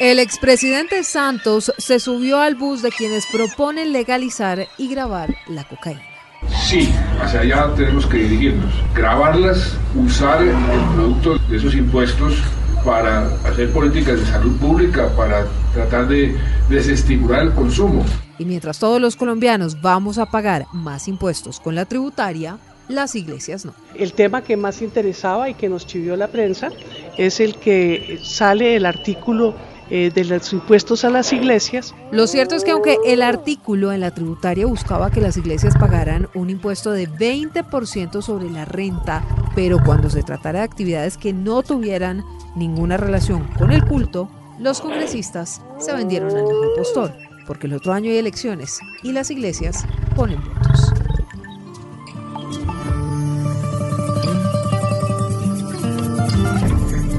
El expresidente Santos se subió al bus de quienes proponen legalizar y grabar la cocaína. Sí, hacia allá tenemos que dirigirnos. Grabarlas, usar el producto de esos impuestos para hacer políticas de salud pública, para tratar de desestimular el consumo. Y mientras todos los colombianos vamos a pagar más impuestos con la tributaria, las iglesias no. El tema que más interesaba y que nos chivió la prensa es el que sale el artículo eh, de los impuestos a las iglesias. Lo cierto es que aunque el artículo en la tributaria buscaba que las iglesias pagaran un impuesto de 20% sobre la renta, pero cuando se tratara de actividades que no tuvieran ninguna relación con el culto, los congresistas se vendieron al mejor postor, porque el otro año hay elecciones y las iglesias ponen votos.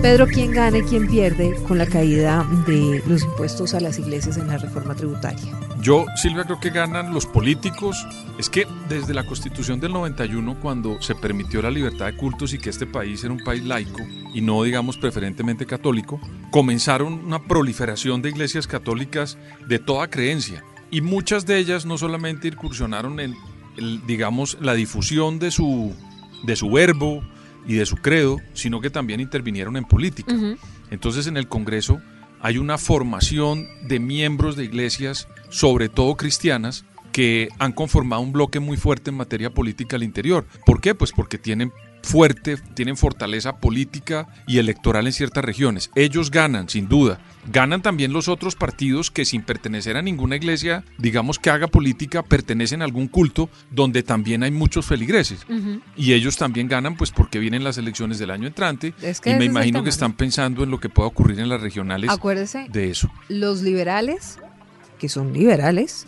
Pedro, ¿quién gana y quién pierde con la caída de los impuestos a las iglesias en la reforma tributaria? Yo, Silvia, creo que ganan los políticos. Es que desde la constitución del 91, cuando se permitió la libertad de cultos y que este país era un país laico y no, digamos, preferentemente católico, comenzaron una proliferación de iglesias católicas de toda creencia. Y muchas de ellas no solamente incursionaron en, digamos, la difusión de su, de su verbo, y de su credo, sino que también intervinieron en política. Entonces en el Congreso hay una formación de miembros de iglesias, sobre todo cristianas, que han conformado un bloque muy fuerte en materia política al interior. ¿Por qué? Pues porque tienen fuerte, tienen fortaleza política y electoral en ciertas regiones. Ellos ganan, sin duda. Ganan también los otros partidos que sin pertenecer a ninguna iglesia, digamos que haga política, pertenecen a algún culto donde también hay muchos feligreses. Y ellos también ganan pues porque vienen las elecciones del año entrante. y me imagino que están pensando en lo que pueda ocurrir en las regionales Acuérdese, de eso. Los liberales, que son liberales,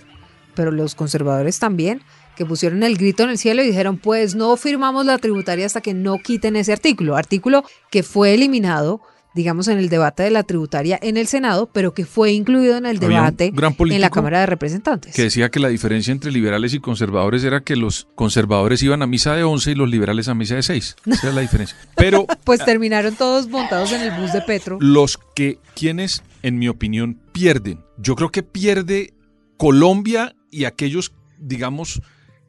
pero los conservadores también, que pusieron el grito en el cielo y dijeron, pues no firmamos la tributaria hasta que no quiten ese artículo, artículo que fue eliminado digamos, en el debate de la tributaria en el Senado, pero que fue incluido en el debate en la Cámara de Representantes. Que decía que la diferencia entre liberales y conservadores era que los conservadores iban a misa de 11 y los liberales a misa de 6. Esa es la diferencia. Pero pues terminaron todos montados en el bus de Petro. Los que quienes en mi opinión pierden. Yo creo que pierde Colombia y aquellos digamos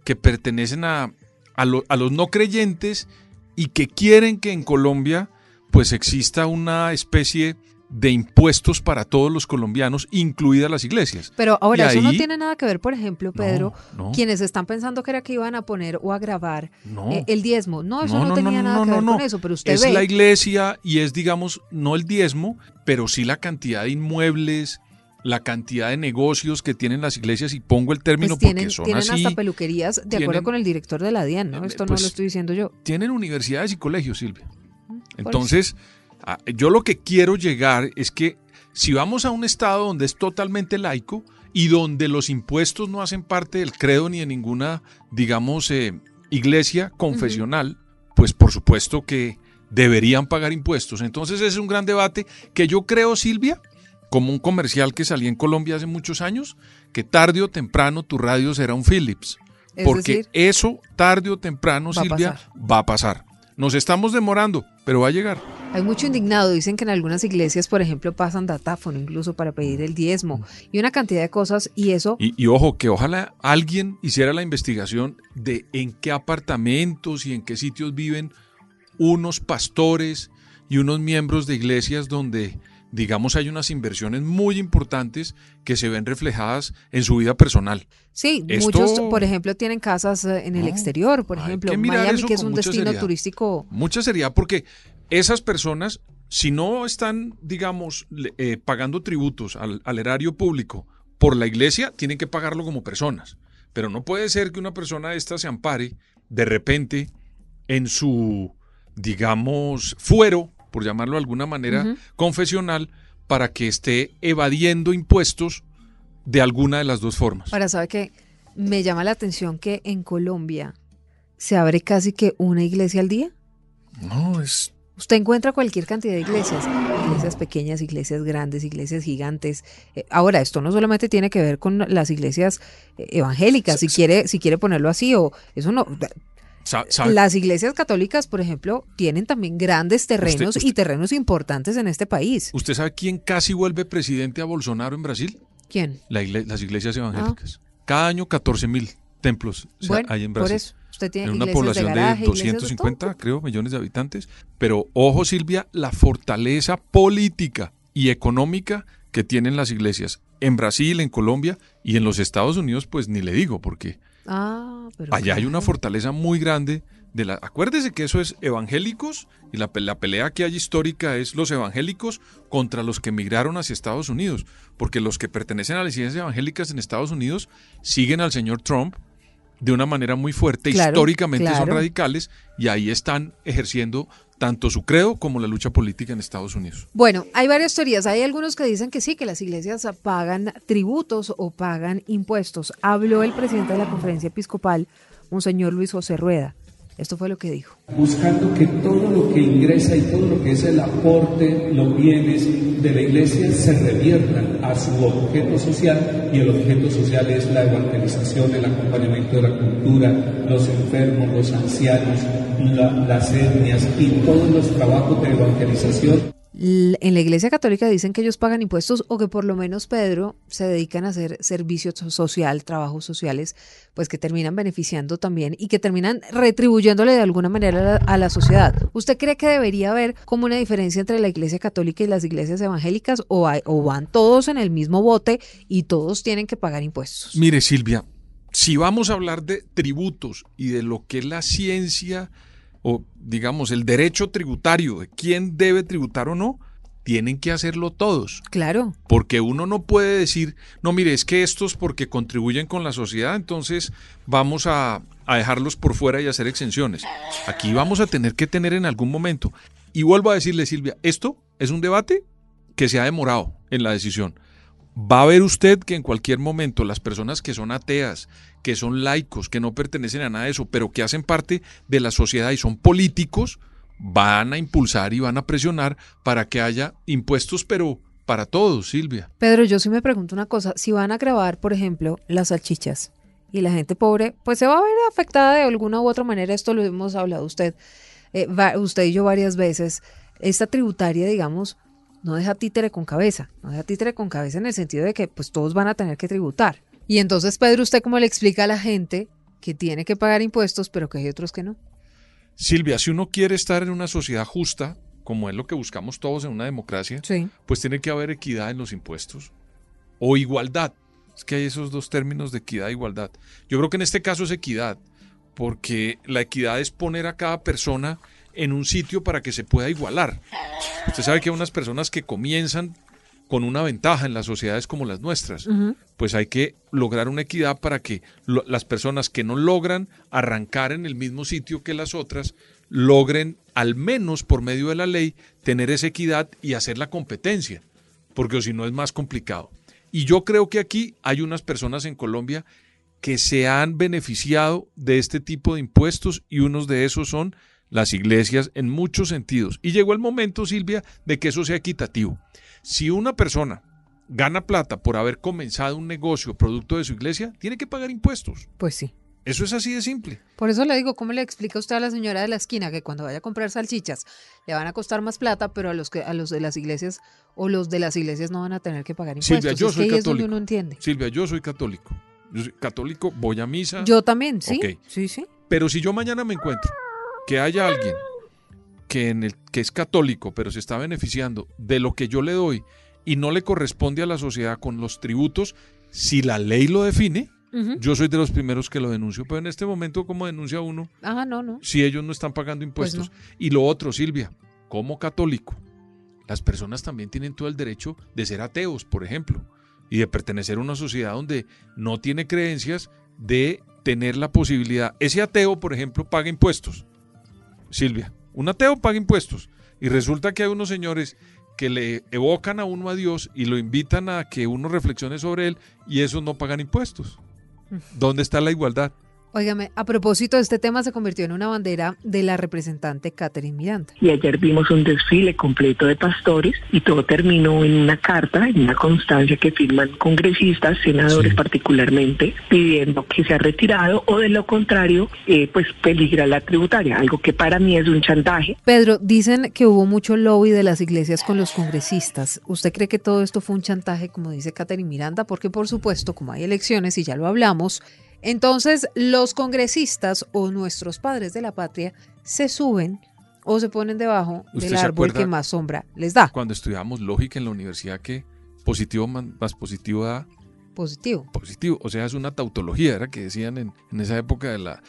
que pertenecen a, a, los no creyentes y que quieren que en Colombia pues exista una especie de impuestos para todos los colombianos, incluidas las iglesias. Pero ahora, eso no tiene nada que ver, por ejemplo, Pedro, quienes están pensando que era que iban a poner o a grabar eh, el diezmo. No, eso no, tenía nada que ver con eso, pero usted es ve. Es la iglesia y es, digamos, no el diezmo, pero sí la cantidad de inmuebles, la cantidad de negocios que tienen las iglesias, y pongo el término pues tienen, porque son tienen así. hasta peluquerías, de acuerdo con el director de la DIAN, ¿no? Esto no pues, lo estoy diciendo yo. Tienen universidades y colegios, Silvia. Entonces, ah, yo lo que quiero llegar es que si vamos a un estado donde es totalmente laico y donde los impuestos no hacen parte del credo ni de ninguna, digamos, eh, iglesia confesional, pues por supuesto que deberían pagar impuestos. Entonces ese es un gran debate que yo creo, Silvia, como un comercial que salía en Colombia hace muchos años, que tarde o temprano tu radio será un Philips. porque eso tarde o temprano, Silvia, va a pasar. Nos estamos demorando, pero va a llegar. Hay mucho indignado. Dicen que en algunas iglesias, por ejemplo, pasan datáfono incluso para pedir el diezmo y una cantidad de cosas. Y eso. Y, ojo, que ojalá alguien hiciera la investigación de en qué apartamentos y en qué sitios viven unos pastores y unos miembros de iglesias donde digamos, hay unas inversiones muy importantes que se ven reflejadas en su vida personal. Sí, muchos, por ejemplo, tienen casas eh, en el exterior, por ejemplo, Miami, que es un destino turístico. Mucha seriedad, porque esas personas, si no están, digamos, eh, pagando tributos al, al erario público por la iglesia, tienen que pagarlo como personas. Pero no puede ser que una persona esta se ampare de repente en su, digamos, fuero por llamarlo de alguna manera, confesional, para que esté evadiendo impuestos de alguna de las dos formas. Ahora, ¿sabe que Me llama la atención que en Colombia se abre casi que una iglesia al día. No, es... Usted encuentra cualquier cantidad de iglesias, iglesias pequeñas, iglesias grandes, iglesias gigantes. Eh, ahora, esto no solamente tiene que ver con las iglesias eh, evangélicas, si quiere, si quiere ponerlo así, o eso no, Las iglesias católicas, por ejemplo, tienen también grandes terrenos y terrenos importantes en este país. ¿Usted sabe quién casi vuelve presidente a Bolsonaro en Brasil? ¿Quién? las iglesias evangélicas. Ah. Cada año 14 mil templos hay en Brasil. Por eso. Usted tiene en una población de, 250, creo, millones de habitantes. Pero ojo, Silvia, la fortaleza política y económica que tienen las iglesias en Brasil, en Colombia y en los Estados Unidos, pues ni le digo, porque ah, allá hay una fortaleza muy grande. De la, acuérdese que eso es evangélicos y la, la, pelea que hay histórica es los evangélicos contra los que emigraron hacia Estados Unidos, porque los que pertenecen a las iglesias evangélicas en Estados Unidos siguen al señor Trump de una manera muy fuerte, históricamente son radicales y ahí están ejerciendo tanto su credo como la lucha política en Estados Unidos. Bueno, hay varias teorías. Hay algunos que dicen que sí, que las iglesias pagan tributos o pagan impuestos. Habló el presidente de la conferencia episcopal, un señor Luis José Rueda. Esto fue lo que dijo. Buscando que todo lo que ingresa y todo lo que es el aporte, los bienes de la iglesia se reviertan a su objeto social y el objeto social es la evangelización, el acompañamiento de la cultura, los enfermos, los ancianos, las etnias y todos los trabajos de evangelización en la Iglesia Católica dicen que ellos pagan impuestos o que por lo menos Pedro se dedican a hacer servicio social, trabajos sociales, pues que terminan beneficiando también y que terminan retribuyéndole de alguna manera a la, sociedad. ¿Usted cree que debería haber como una diferencia entre la Iglesia Católica y las iglesias evangélicas o, o van todos en el mismo bote y todos tienen que pagar impuestos? Mire Silvia, si vamos a hablar de tributos y de lo que es la ciencia, o digamos el derecho tributario de quién debe tributar o no, tienen que hacerlo todos. Claro. Porque uno no puede decir, no, mire, es que estos porque contribuyen con la sociedad, entonces vamos a, a dejarlos por fuera y hacer exenciones. Aquí vamos a tener que tener en algún momento. Y vuelvo a decirle, Silvia, esto es un debate que se ha demorado en la decisión va a ver usted que en cualquier momento las personas que son ateas, que son laicos, que no pertenecen a nada de eso, pero que hacen parte de la sociedad y son políticos, van a impulsar y van a presionar para que haya impuestos, pero para todos, Silvia. Pedro, yo sí me pregunto una cosa, si van a grabar, por ejemplo, las salchichas y la gente pobre, pues se va a ver afectada de alguna u otra manera, esto lo hemos hablado usted, eh, usted y yo varias veces, esta tributaria, digamos, no deja títere con cabeza, no deja títere con cabeza en el sentido de que pues todos van a tener que tributar. Y entonces, Pedro, ¿usted cómo le explica a la gente que tiene que pagar impuestos, pero que hay otros que no? Silvia, si uno quiere estar en una sociedad justa, como es lo que buscamos todos en una democracia, pues tiene que haber equidad en los impuestos o igualdad. Es que hay esos dos términos de equidad e igualdad. Yo creo que en este caso es equidad, porque la equidad es poner a cada persona en un sitio para que se pueda igualar. Usted sabe que hay unas personas que comienzan con una ventaja en las sociedades como las nuestras. Pues hay que lograr una equidad para que las personas que no logran arrancar en el mismo sitio que las otras, logren, al menos por medio de la ley, tener esa equidad y hacer la competencia, porque si no es más complicado. Y yo creo que aquí hay unas personas en Colombia que se han beneficiado de este tipo de impuestos y unos de esos son las iglesias en muchos sentidos. Y llegó el momento, Silvia, de que eso sea equitativo. Si una persona gana plata por haber comenzado un negocio producto de su iglesia, tiene que pagar impuestos. Pues sí. Eso es así de simple. Por eso le digo, ¿cómo le explica usted a la señora de la esquina que cuando vaya a comprar salchichas le van a costar más plata, pero a los que a los de las iglesias o los de las iglesias no van a tener que pagar impuestos? Silvia, yo soy católico. uno entiende. Silvia, yo soy católico. Yo soy católico, voy a misa. Yo también, sí. Sí, sí. Pero si yo mañana me encuentro que haya alguien que, en el, que es católico, pero se está beneficiando de lo que yo le doy y no le corresponde a la sociedad con los tributos, si la ley lo define, yo soy de los primeros que lo denuncio. Pero en este momento, ¿cómo denuncia uno? Ajá, no, no. Si ellos no están pagando pues impuestos. Y lo otro, Silvia, como católico, las personas también tienen todo el derecho de ser ateos, por ejemplo, y de pertenecer a una sociedad donde no tiene creencias, de tener la posibilidad. Ese ateo, por ejemplo, paga impuestos. Silvia, un ateo paga impuestos. Y resulta que hay unos señores que le evocan a uno a Dios y lo invitan a que uno reflexione sobre él y esos no pagan impuestos. ¿Dónde está la igualdad? Óigame, a propósito, este tema se convirtió en una bandera de la representante Catherine Miranda. Y ayer vimos un desfile completo de pastores y todo terminó en una carta, en una constancia que firman congresistas, senadores particularmente, pidiendo que sea retirado o de lo contrario, eh, pues peligra la tributaria, algo que para mí es un chantaje. Pedro, dicen que hubo mucho lobby de las iglesias con los congresistas. ¿Usted cree que todo esto fue un chantaje, como dice Catherine Miranda? Porque por supuesto, como hay elecciones y ya lo hablamos, entonces, los congresistas o nuestros padres de la patria se suben o se ponen debajo del árbol que más sombra les da. Cuando estudiábamos lógica en la universidad, que positivo más positivo da positivo. Positivo, o sea, es una tautología, era que decían en, en esa época de la...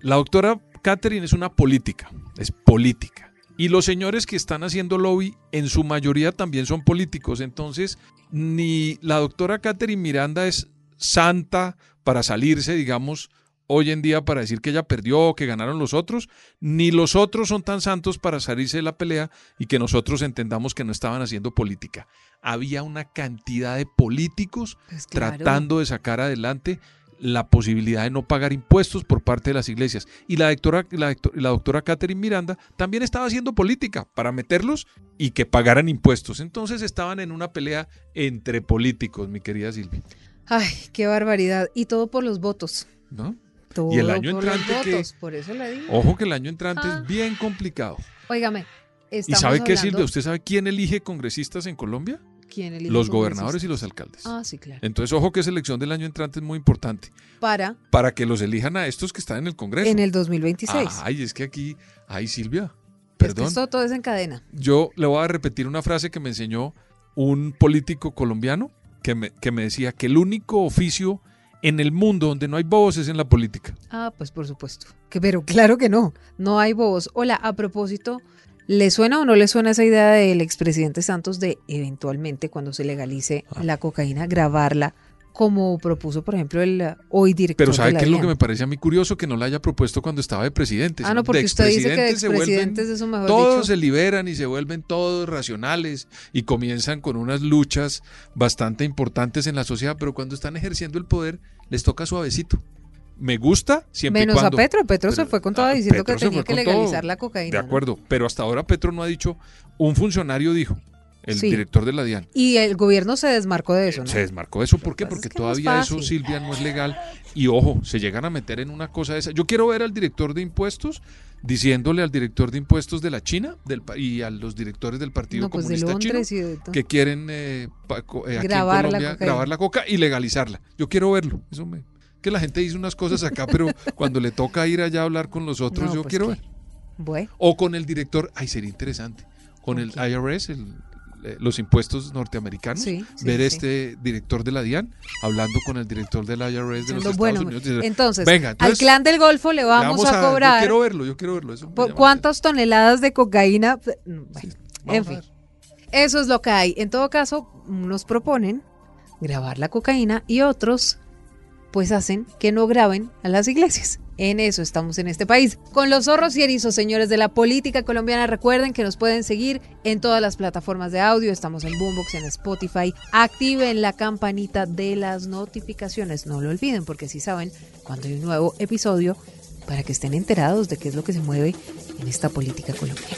La doctora Catherine es una política, es política. Y los señores que están haciendo lobby, en su mayoría también son políticos. Entonces, ni la doctora Catherine Miranda es santa para salirse, digamos, hoy en día para decir que ella perdió, que ganaron los otros, ni los otros son tan santos para salirse de la pelea y que nosotros entendamos que no estaban haciendo política. Había una cantidad de políticos pues tratando de sacar adelante la posibilidad de no pagar impuestos por parte de las iglesias. Y la doctora, la, la doctora Catherine Miranda también estaba haciendo política para meterlos y que pagaran impuestos. Entonces estaban en una pelea entre políticos, mi querida Silvia. Ay, qué barbaridad. Y todo por los votos. ¿No? Todo y el año por entrante los que, votos, por eso le digo. Ojo que el año entrante Ah. es bien complicado. Óigame, ¿Y sabe qué, Silvia? ¿Usted sabe quién elige congresistas en Colombia? ¿Quién elige Los gobernadores y los alcaldes. Ah, sí, claro. Entonces, ojo que esa elección del año entrante es muy importante Para para que los elijan a estos que están en el Congreso. en el 2026. Ay, es que aquí, ay, Silvia, Es que perdón. esto todo es en cadena. Yo le voy a repetir una frase que me enseñó un político colombiano que me, que me decía que el único oficio en el mundo donde no hay bobos es en la política. Ah, pues por supuesto. Que, pero claro que no. No hay bobos. Hola, a propósito, ¿le suena o no le suena esa idea del expresidente Santos de eventualmente, cuando se legalice Ah. la cocaína, grabarla? Como propuso, por ejemplo, el uh, hoy director Pero ¿sabe qué es lo que me parece a mí curioso? Que no la haya propuesto cuando estaba de presidente. Ah, no, porque usted dice que de expresidentes es su mejor Todos dicho. se liberan y se vuelven todos racionales y comienzan con unas luchas bastante importantes en la sociedad, pero cuando están ejerciendo el poder les toca suavecito. Me gusta siempre y Menos a. Petro. Petro se fue con toda ah, diciendo Petro que tenía que todo. legalizar la cocaína. De ¿no? acuerdo, pero hasta ahora Petro no ha dicho, un funcionario dijo, el Sí. director de la DIAN, Y el gobierno se desmarcó de eso, ¿no? se desmarcó de eso. ¿Por qué? Porque es que no es todavía eso. Silvia, no es legal. Y ojo, se llegan a meter en una cosa de esa. Yo quiero ver al director de impuestos diciéndole al director de impuestos de la China del, y a los directores del Partido No, pues de Comunista Londres Chino y de que quieren eh, pa- eh, aquí Grabar la en Colombia cocaína. grabar la coca y legalizarla. Yo quiero verlo. Eso me, que la gente dice unas cosas acá, pero cuando le toca ir allá a hablar con los otros, No, yo pues quiero qué. ver. Bueno, O con el director, ay, sería interesante. Con el? IRS, el- los impuestos norteamericanos, Sí, sí, ver sí. este director de la DIAN hablando con el director del IRS de los Lo Estados bueno, Unidos. decir, entonces, Venga, al clan del Golfo le le vamos, a, Yo cobrar quiero verlo, yo quiero verlo. Eso me ¿por llama cuántas toneladas de cocaína. Bueno, la atención. en a fin, eso es lo que hay. En todo caso, nos proponen grabar la cocaína y otros pues hacen que no graben a las iglesias. En eso estamos en este país. Con los zorros y erizos, señores de la política colombiana, recuerden que nos pueden seguir en todas las plataformas de audio. Estamos en Boombox, en Spotify. Activen la campanita de las notificaciones. No lo olviden porque así saben cuando hay un nuevo episodio para que estén enterados de qué es lo que se mueve en esta política colombiana.